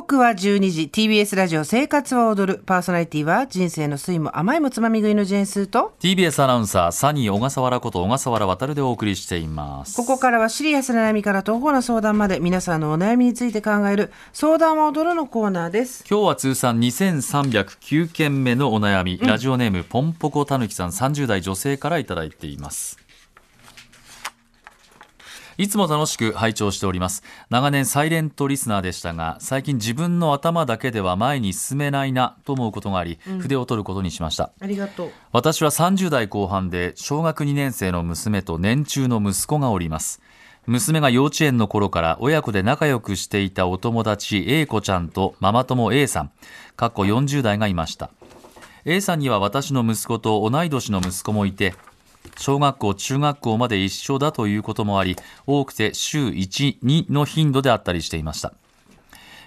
刻は12時。TBS ラジオ生活は踊る。パーソナリティは人生の酸いも甘いもつまみ食いのジェーンスーと。TBS アナウンサーサニー小笠原こと小笠原渉でお送りしています。ここからはシリアスな悩みから徒歩な相談まで皆さんのお悩みについて考える相談は踊るのコーナーです。今日は通算2309件目のお悩み、ラジオネームポンポコたぬきさん30代女性からいただいていますいつも楽しく拝聴しております。長年サイレントリスナーでしたが最近自分の頭だけでは前に進めないなと思うことがあり、筆を取ることにしました。ありがとう。私は30代後半で小学2年生の娘と年中の息子がおります。娘が幼稚園の頃から親子で仲良くしていたお友達 A 子ちゃんとママ友 A さんかっこ40代がいました。A さんには私の息子と同い年の息子もいて小学校中学校まで一緒だということもあり多くて週12の頻度であったりしていました。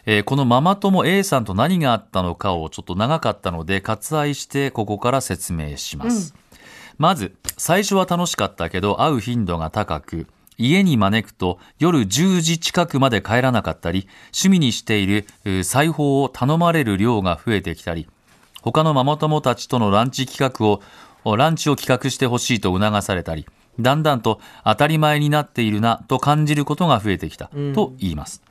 えーこのママ友 A さんと何があったのかをちょっと長かったので割愛してここから説明します、まず最初は楽しかったけど会う頻度が高く家に招くと夜10時近くまで帰らなかったり趣味にしている裁縫を頼まれる量が増えてきたり他のママ友たちとのランチ企画をランチを企画してほしいと促されたりだんだんと当たり前になっているなと感じることが増えてきたと言います、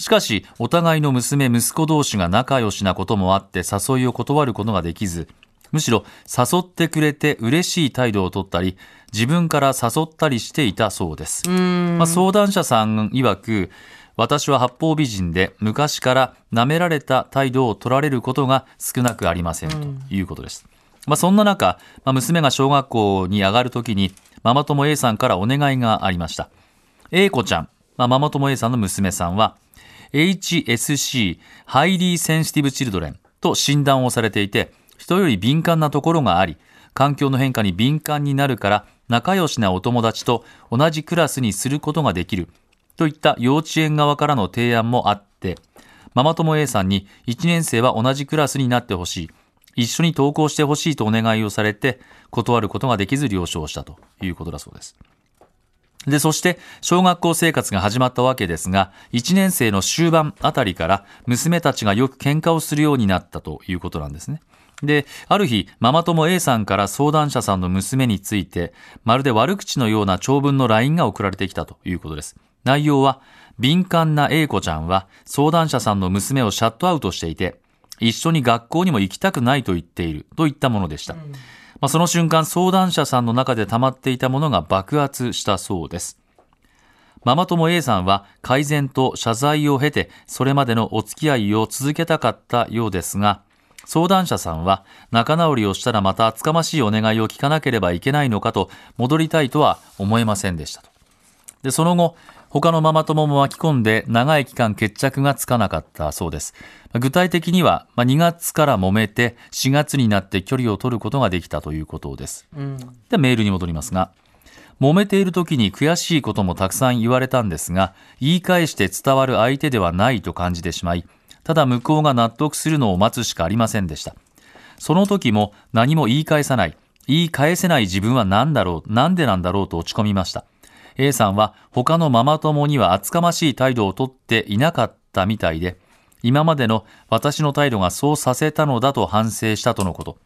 しかし、お互いの娘、息子同士が仲良しなこともあって誘いを断ることができず、むしろ誘ってくれて嬉しい態度をとったり、自分から誘ったりしていたそうです。まあ、相談者さん曰く、私は八方美人で昔から舐められた態度を取られることが少なくありませんということです。まあ、そんな中、まあ、娘が小学校に上がるときに、ママ友 A さんからお願いがありました。A 子ちゃん、まあ、ママ友 A さんの娘さんは、HSC、ハイリーセンシティブチルドレンと診断をされていて、人より敏感なところがあり、環境の変化に敏感になるから、仲良しなお友達と同じクラスにすることができる、といった幼稚園側からの提案もあって、ママ友 A さんに1年生は同じクラスになってほしい、一緒に登校してほしいとお願いをされて、断ることができず了承したということだそうです。で、そして、小学校生活が始まったわけですが、1年生の終盤あたりから、娘たちがよく喧嘩をするようになったということなんですね。で、ある日、ママ友 A さんから相談者さんの娘について、まるで悪口のような長文の LINE が送られてきたということです。内容は、敏感な A 子ちゃんは、相談者さんの娘をシャットアウトしていて、一緒に学校にも行きたくないと言っている、といったものでした。まあ、その瞬間、相談者さんの中で溜まっていたものが爆発したそうです。ママ友 A さんは改善と謝罪を経て、それまでのお付き合いを続けたかったようですが、相談者さんは仲直りをしたらまた厚かましいお願いを聞かなければいけないのかと戻りたいとは思えませんでしたと。で、その後、他のママ友も巻き込んで長い期間決着がつかなかったそうです。具体的には、まあ2月から揉めて4月になって距離を取ることができたということです。で、メールに戻りますが、揉めている時に悔しいこともたくさん言われたんですが、言い返して伝わる相手ではないと感じてしまい、ただ向こうが納得するのを待つしかありませんでした。その時も何も言い返さない、言い返せない自分は何だろう、なんでなんだろうと落ち込みました。A さんは他のママ友には厚かましい態度をとっていなかったみたいで、今までの私の態度がそうさせたのだと反省したとのこと。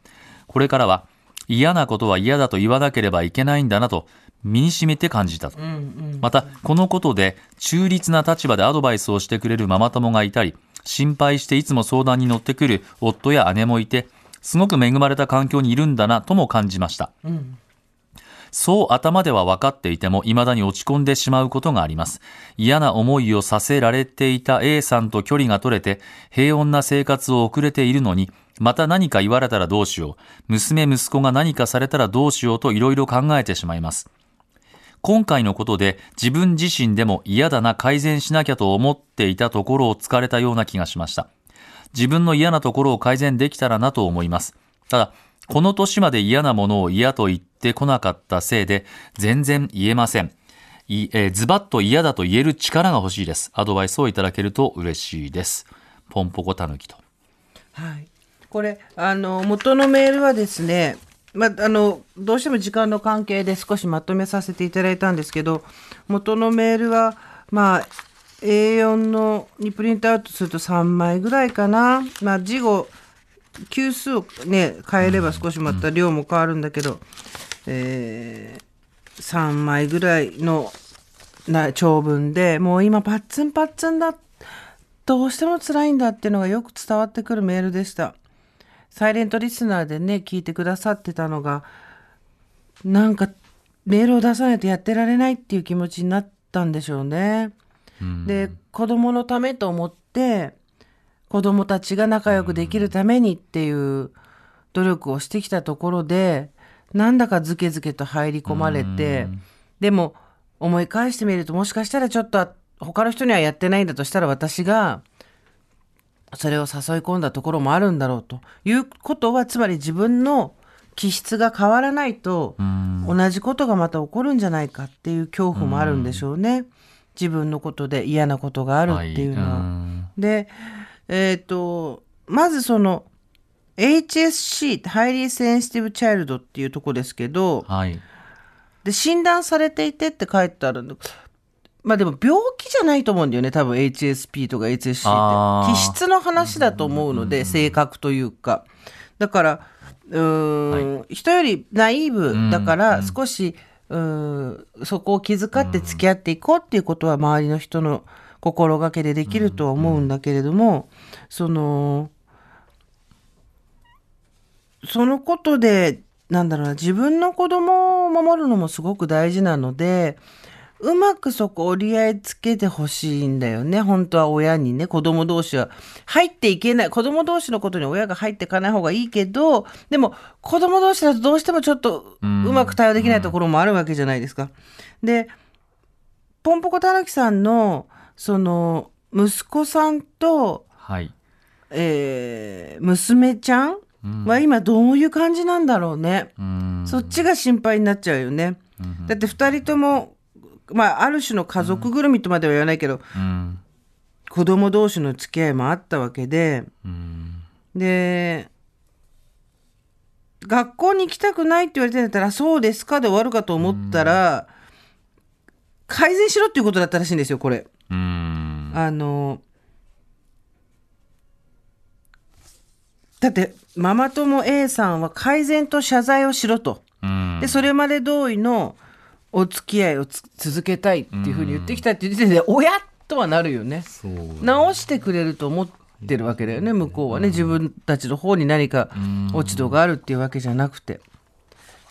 これからは嫌なことは嫌だと言わなければいけないんだなと身に染めて感じたと。また、このことで中立な立場でアドバイスをしてくれるママ友がいたり、心配していつも相談に乗ってくる夫や姉もいて、すごく恵まれた環境にいるんだなとも感じました。そう頭では分かっていても未だに落ち込んでしまうことがあります。嫌な思いをさせられていた A さんと距離が取れて平穏な生活を送れているのに、また何か言われたらどうしよう。娘息子が何かされたらどうしようといろいろ考えてしまいます。今回のことで自分自身でも嫌だな改善しなきゃと思っていたところを突かれたような気がしました。自分の嫌なところを改善できたらなと思います。ただ、この年まで嫌なものを嫌と言ってこなかったせいで全然言えません。いえーズバッと嫌だと言える力が欲しいです。アドバイスをいただけると嬉しいです。ポンポコタヌキと。はい、これあの元のメールはですね、まあ、あのどうしても時間の関係で少しまとめさせていただいたんですけど元のメールはまあ A4 のにプリントアウトすると3枚ぐらいかな、まあ、字後級数をね変えれば少しまた量も変わるんだけど、えー、3枚ぐらいのな長文でもう今パッツンパッツンだどうしても辛いんだっていうのがよく伝わってくるメールでした。サイレントリスナーでね、聞いてくださってたのが、なんかメールを出さないとやってられないっていう気持ちになったんでしょうね。で、子供のためと思って、子供たちが仲良くできるためにっていう努力をしてきたところで、なんだかズケズケと入り込まれて、でも思い返してみるともしかしたらちょっと他の人にはやってないんだとしたら私がそれを誘い込んだところもあるんだろうということはつまり自分の気質が変わらないと同じことがまた起こるんじゃないかっていう恐怖もあるんでしょうね。自分のことで嫌なことがあるっていうのは。ん。で、えっ、と、まずその HSC、Highly Sensitive Child っていうとこですけど、はい。で、診断されていてって書いてあるんだ。まあでも病気じゃないと思うんだよね。多分 HSP とか HSC って。気質の話だと思うので、性格というか。だから、うーん、人よりナイーブだから少し、うーん、そこを気遣って付き合っていこうっていうことは周りの人の心がけでできるとは思うんだけれども、その、そのことで、なんだろうな、自分の子供を守るのもすごく大事なので、うまくそこ折り合いつけてほしいんだよね。本当は親にね、子供同士は入っていけない。子供同士のことに親が入っていかない方がいいけど、でも子供同士だとどうしてもちょっとうまく対応できないところもあるわけじゃないですか。で、ポンポコたぬきさんの、その、息子さんと、はい。えー娘ちゃんは今どういう感じなんだろうね。うん。そっちが心配になっちゃうよね。だって二人とも、まあ、ある種の家族ぐるみとまでは言わないけど、うん。子供同士の付き合いもあったわけで、うん。で、学校に行きたくないって言われてんだったら、そうですかで終わるかと思ったら、改善しろっていうことだったらしいんですよ、これ。うん。あの、だって、ママ友 A さんは改善と謝罪をしろと。うん。で、それまで通りのお付き合いをつ続けたいっていうふうに言ってきたっていう時点で、親とはなるよね。そう。直してくれると思ってるわけだよね、向こうはね。自分たちの方に何か落ち度があるっていうわけじゃなくて。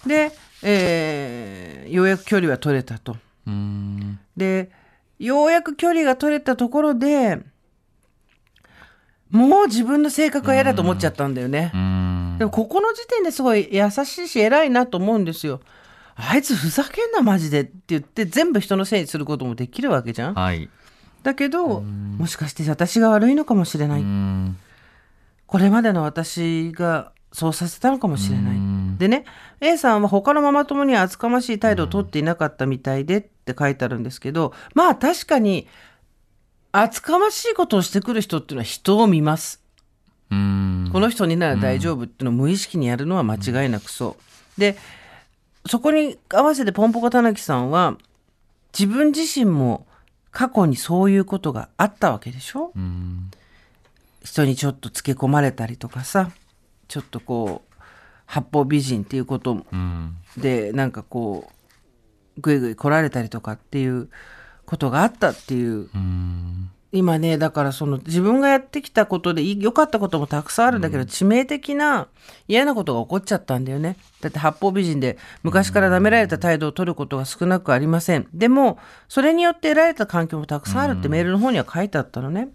で、えーようやく距離は取れたと。うん。で、ようやく距離が取れたところで、もう自分の性格は嫌だと思っちゃったんだよね。うん。でもここの時点ですごい優しいし偉いなと思うんですよ。あいつふざけんなマジでって言って全部人のせいにすることもできるわけじゃん。はい。だけど、もしかして私が悪いのかもしれない。うん。これまでの私がそうさせたのかもしれない。んでね、A さんは他のママ友には厚かましい態度をとっていなかったみたいでって書いてあるんですけど、まあ確かに厚かましいことをしてくる人っていうのは人を見ます。うん。この人になら大丈夫っていうのを無意識にやるのは間違いなくそう。で、そこに合わせてポンポコたぬきさんは自分自身も過去にそういうことがあったわけでしょ？うん。人にちょっとつけ込まれたりとかさ、ちょっとこう、八方美人っていうことうん。で、なんかこう、ぐいぐい来られたりとかっていうことがあったっていう。うん。今ねだからその自分がやってきたことでい良かったこともたくさんあるんだけど、致命的な嫌なことが起こっちゃったんだよね。だって八方美人で昔から舐められた態度を取ることが少なくありません。でもそれによって得られた環境もたくさんあるってメールの方には書いてあったのね、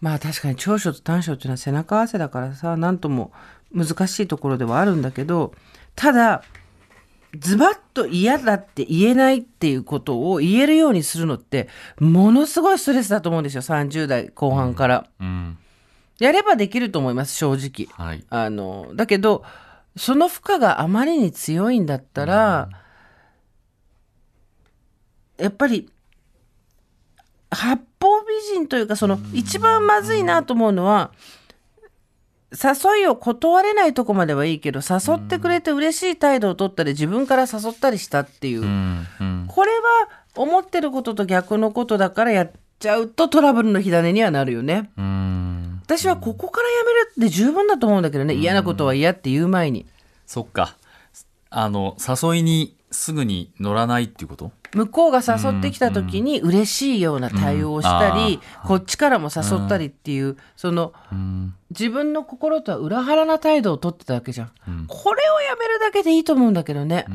まあ確かに長所と短所っていうのは背中合わせだからさ何とも難しいところではあるんだけどただズバッと嫌だって言えないっていうことを言えるようにするのって、ものすごいストレスだと思うんですよ、30代後半から。うん。やればできると思います、正直。はい。あの、だけど、その負荷があまりに強いんだったら、やっぱり、八方美人というか、その、一番まずいなと思うのは、誘いを断れないとこまではいいけど、誘ってくれて嬉しい態度を取ったり、自分から誘ったりしたっていう、うん。うん。これは思ってることと逆のことだからやっちゃうとトラブルの火種にはなるよね。うん。私はここからやめるって十分だと思うんだけどね、嫌なことは嫌って言う前に。そっか。あの、誘いにすぐに乗らないっていうこと？向こうが誘ってきた時に嬉しいような対応をしたり、こっちからも誘ったりっていう、その、自分の心とは裏腹な態度を取ってたわけじゃん。これをやめるだけでいいと思うんだけどね。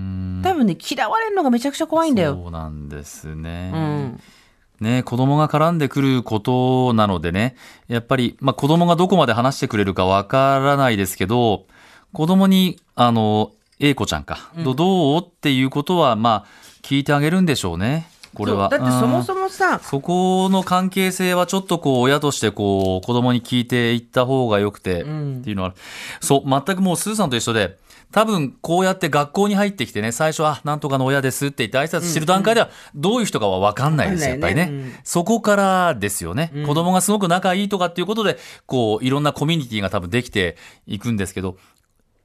多分ね、嫌われるのがめちゃくちゃ怖いんだよ。そうなんですね。うん。ね、子供が絡んでくることなのでね、やっぱり、まあ、子供がどこまで話してくれるかわからないですけど、子供に、あの、A 子ちゃんか、どどう？っていうことは、まあ、聞いてあげるんでしょうね。これは。だってそももそもさ、そこの関係性はちょっとこう、親としてこう、子供に聞いていった方がよくて、っていうのはある。そう、全くもうスーさんと一緒で、多分こうやって学校に入ってきてね、最初は、あなんとかの親ですって言って挨拶してる段階では、どういう人かは分かんないですよ、やっぱりね。わかんそこからですよね、子供がすごく仲いいとかっていうことで、こう、いろんなコミュニティが多分できていくんですけど、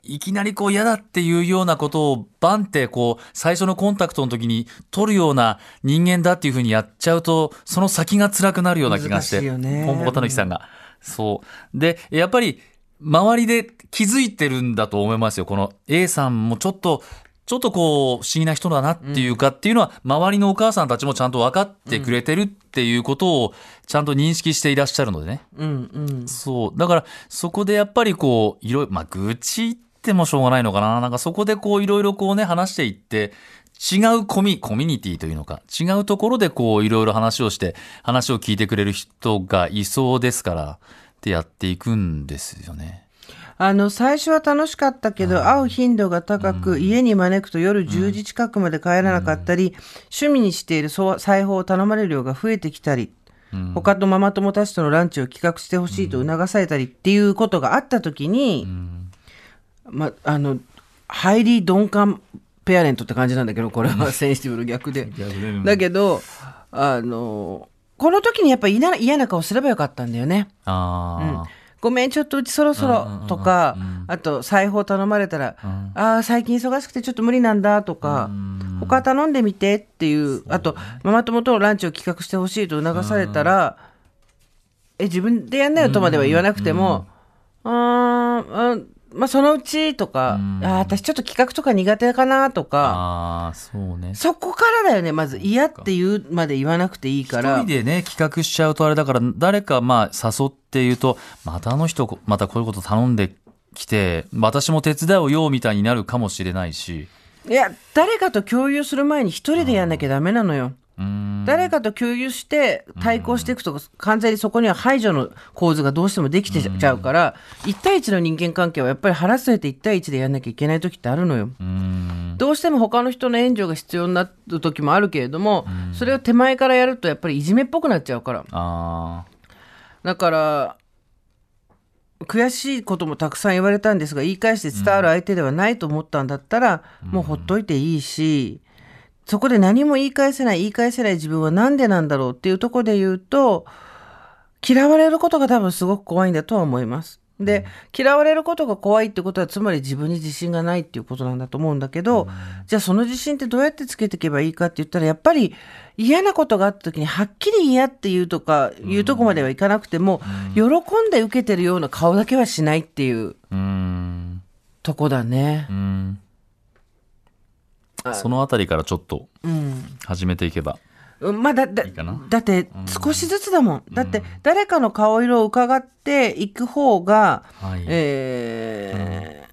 いきなりこう嫌だっていうようなことをバンってこう最初のコンタクトの時に取るような人間だっていうふうにやっちゃうとその先が辛くなるような気がして。ねポンポコたぬきさんが。そう。で、やっぱり周りで気づいてるんだと思いますよ。この A さんもちょっとちょっとこう不思議な人だなっていうかっていうのは周りのお母さんたちもちゃんと分かってくれてるっていうことをちゃんと認識していらっしゃるのでね。うんうん。そう。だから、そこでやっぱりこう、いろいろ、まあ、愚痴言ってもしょうがないのかな。なんかそこでこう、いろいろこうね、話していって、違うコミ、コミュニティというのか、違うところでこう、いろいろ話をして、話を聞いてくれる人がいそうですから、ってやっていくんですよね。あの、最初は楽しかったけど、会う頻度が高く、家に招くと夜10時近くまで帰らなかったり、趣味にしている裁縫を頼まれる量が増えてきたり、他とママ友たちとのランチを企画してほしいと促されたりっていうことがあった時に、ま、あの、ハイリー鈍感ペアレントって感じなんだけど、これはセンシティブの逆で。だけど、あの、この時にやっぱり嫌な顔すればよかったんだよね。ああ、ごめん、ちょっとうちそろそろとか、あと裁縫頼まれたら、ああ、最近忙しくてちょっと無理なんだとか、他頼んでみてっていう、あと、ママ友とのランチを企画してほしいと促されたら、え、自分でやんなよとまでは言わなくても、うーまあそのうちとか、ああ、私ちょっと企画とか苦手かなとか、ああ、そうね。そこからだよね、まず嫌って言うまで言わなくていいから。一人でね、企画しちゃうとあれだから、誰かまあ誘って言うと、またあの人、またこういうこと頼んできて、私も手伝うよみたいになるかもしれないし。いや、誰かと共有する前に一人でやんなきゃダメなのよ。誰かと共有して対抗していくと完全にそこには排除の構図がどうしてもできてちゃうから、1対1の人間関係はやっぱり腹据えて1対1でやんなきゃいけない時ってあるのよ。どうしても他の人の援助が必要になる時もあるけれども、それを手前からやるとやっぱりいじめっぽくなっちゃうから。あだから、悔しいこともたくさん言われたんですが、言い返して伝わる相手ではないと思ったんだったら、もうほっといていいし、そこで何も言い返せない、言い返せない自分はなんでなんだろうっていうところで言うと、嫌われることが多分すごく怖いんだとは思います。で、嫌われることが怖いってことは、つまり自分に自信がないっていうことなんだと思うんだけど、じゃあその自信ってどうやってつけていけばいいかって言ったら、やっぱり嫌なことがあった時に、はっきり嫌っていうとか、いうとこまではいかなくても、喜んで受けてるような顔だけはしないっていう。とこだねう。ん。そのあたりからちょっとうん。始めていけば。うんまあ、だ、だだって少しずつだもん。だって誰かの顔色を伺っていく方が、はい。えー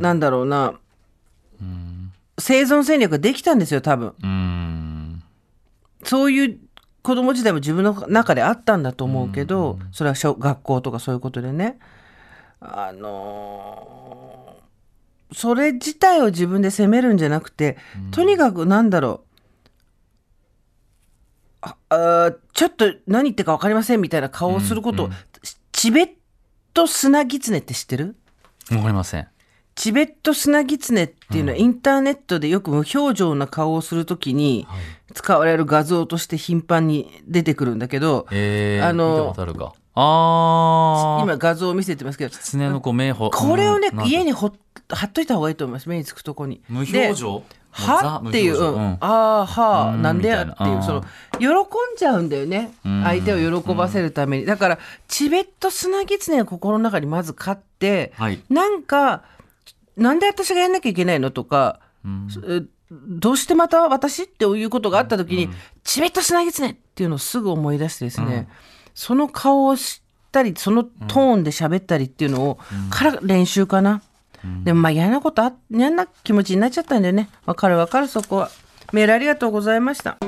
なんだろうな、生存戦略ができたんですよ、多分。うーん。そういう子供時代も自分の中であったんだと思うけど、それは小学校とかそういうことでね。あのーそれ自体を自分で責めるんじゃなくて、とにかくなんだろう。あちょっと何言ってるか分かりませんみたいな顔をすることを、チベットスナギツネって知ってる？わかりません。チベットスナギツネっていうのはインターネットでよく無表情な顔をするときに使われる画像として頻繁に出てくるんだけど、えー、あのあ。今画像を見せてますけど、狐のこう目ほ。これをね家にほっ貼っといた方がいいと思います。目につくとこに。無で表情？は？っていう、うん。ああ、はあ、うん。なんでやっていう、その、喜んじゃうんだよね。うん。相手を喜ばせるために。だから、チベットスナギツネを心の中にまず飼って、はい。なんか、なんで私がやんなきゃいけないのとか、うん。えどうしてまた私っていうことがあった時に、チベットスナギツネっていうのをすぐ思い出してですね、その顔を知ったり、そのトーンで喋ったりっていうのを、から練習かな。でもまあ嫌なことあ、嫌な気持ちになっちゃったんだよね。わかるわかるそこは。メールありがとうございました。